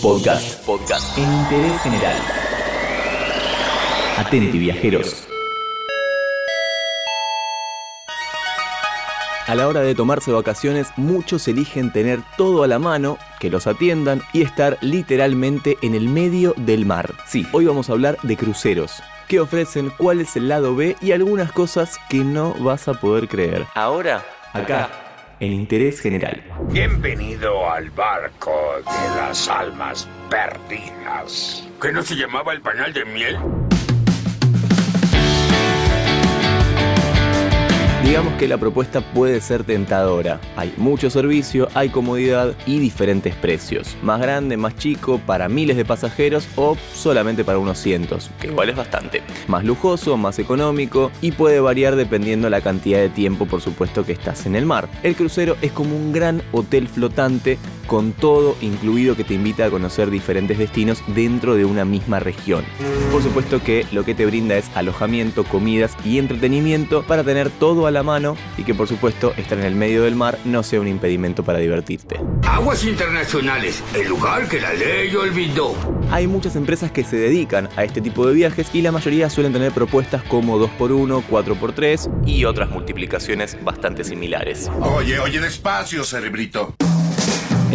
Podcast. Podcast. En interés general. Atenti, viajeros. A la hora de tomarse vacaciones, muchos eligen tener todo a la mano, que los atiendan y estar literalmente en el medio del mar. Sí, hoy vamos a hablar de cruceros. ¿Qué ofrecen? ¿Cuál es el lado B? Y algunas cosas que no vas a poder creer. Ahora, acá, en interés general. Bienvenido al barco de las almas perdidas. ¿Que no se llamaba el panal de miel? Digamos que la propuesta puede ser tentadora. Hay mucho servicio, hay comodidad y diferentes precios. Más grande, más chico, para miles de pasajeros o solamente para unos cientos, que igual es bastante. Más lujoso, más económico y puede variar dependiendo la cantidad de tiempo, por supuesto, que estás en el mar. El crucero es como un gran hotel flotante con todo incluido que te invita a conocer diferentes destinos dentro de una misma región. Por supuesto que lo que te brinda es alojamiento, comidas y entretenimiento para tener todo a la mano y que por supuesto estar en el medio del mar no sea un impedimento para divertirte. Aguas internacionales, el lugar que la ley olvidó. Hay muchas empresas que se dedican a este tipo de viajes y la mayoría suelen tener propuestas como 2x1, 4x3 y otras multiplicaciones bastante similares. Oye, oye, despacio, cerebrito.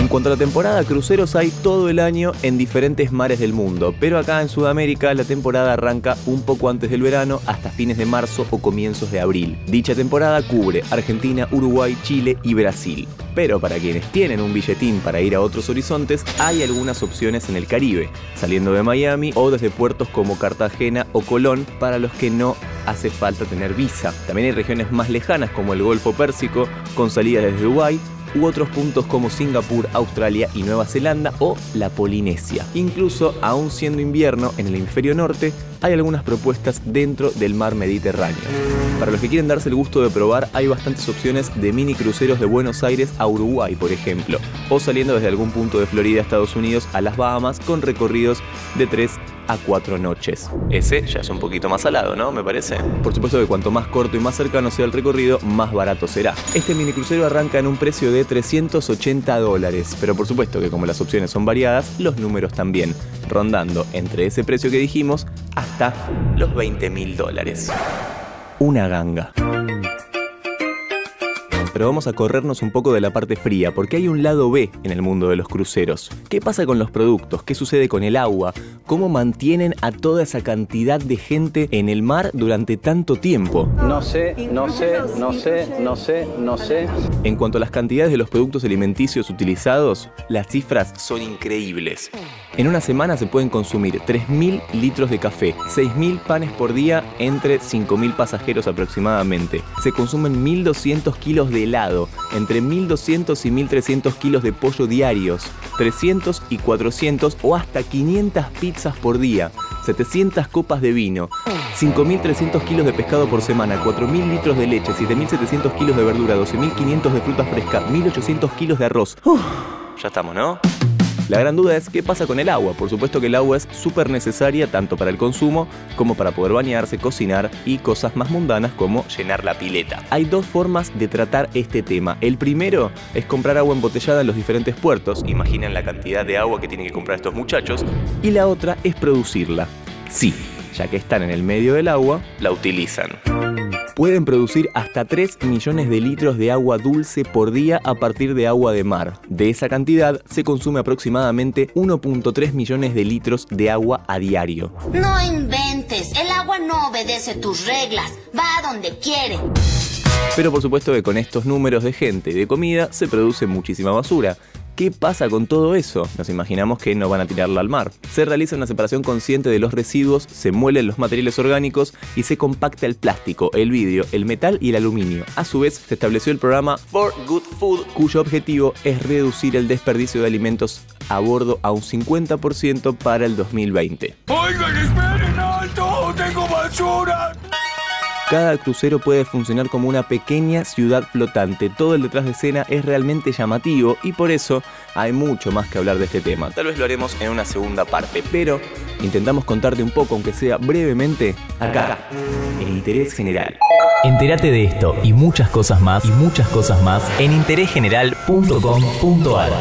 En cuanto a la temporada, cruceros hay todo el año en diferentes mares del mundo, pero acá en Sudamérica la temporada arranca un poco antes del verano hasta fines de marzo o comienzos de abril. Dicha temporada cubre Argentina, Uruguay, Chile y Brasil. Pero para quienes tienen un billetín para ir a otros horizontes, hay algunas opciones en el Caribe, saliendo de Miami o desde puertos como Cartagena o Colón para los que no hace falta tener visa. También hay regiones más lejanas como el Golfo Pérsico, con salidas desde Dubái u otros puntos como Singapur, Australia y Nueva Zelanda o la Polinesia. Incluso, aún siendo invierno en el hemisferio norte, hay algunas propuestas dentro del mar Mediterráneo. Para los que quieren darse el gusto de probar, hay bastantes opciones de mini cruceros de Buenos Aires a Uruguay, por ejemplo, o saliendo desde algún punto de Florida, Estados Unidos, a las Bahamas con recorridos de 3 a 4 noches. Ese ya es un poquito más salado, ¿no? Me parece. Por supuesto que cuanto más corto y más cercano sea el recorrido, más barato será. Este mini crucero arranca en un precio de 380 dólares, pero por supuesto que como las opciones son variadas, los números también, rondando entre ese precio que dijimos hasta los 20 mil dólares. Una ganga pero vamos a corrernos un poco de la parte fría, porque hay un lado B en el mundo de los cruceros. ¿Qué pasa con los productos? ¿Qué sucede con el agua? ¿Cómo mantienen a toda esa cantidad de gente en el mar durante tanto tiempo? No sé, no sé, no sé, no sé, no sé. En cuanto a las cantidades de los productos alimenticios utilizados, las cifras son increíbles. En una semana se pueden consumir 3.000 litros de café, 6.000 panes por día entre 5.000 pasajeros aproximadamente. Se consumen 1.200 kilos de helado, entre 1.200 y 1.300 kilos de pollo diarios, 300 y 400 o hasta 500 pizzas por día. 700 copas de vino, 5.300 kilos de pescado por semana, 4.000 litros de leche, 7.700 kilos de verdura, 12.500 de fruta fresca, 1.800 kilos de arroz. ya estamos, ¿no? La gran duda es qué pasa con el agua. Por supuesto que el agua es súper necesaria tanto para el consumo como para poder bañarse, cocinar y cosas más mundanas como llenar la pileta. Hay dos formas de tratar este tema. El primero es comprar agua embotellada en los diferentes puertos. Imaginen la cantidad de agua que tienen que comprar estos muchachos. Y la otra es producirla. Sí, ya que están en el medio del agua, la utilizan pueden producir hasta 3 millones de litros de agua dulce por día a partir de agua de mar. De esa cantidad se consume aproximadamente 1.3 millones de litros de agua a diario. No inventes, el agua no obedece tus reglas, va a donde quiere. Pero por supuesto que con estos números de gente y de comida se produce muchísima basura. ¿Qué pasa con todo eso? Nos imaginamos que no van a tirarla al mar. Se realiza una separación consciente de los residuos, se muelen los materiales orgánicos y se compacta el plástico, el vidrio, el metal y el aluminio. A su vez, se estableció el programa For Good Food, cuyo objetivo es reducir el desperdicio de alimentos a bordo a un 50% para el 2020. Oigan, esperen alto, tengo basura. Cada crucero puede funcionar como una pequeña ciudad flotante. Todo el detrás de escena es realmente llamativo y por eso hay mucho más que hablar de este tema. Tal vez lo haremos en una segunda parte, pero intentamos contarte un poco, aunque sea brevemente, acá, en Interés General. Entérate de esto y muchas cosas más y muchas cosas más en interésgeneral.com.ar.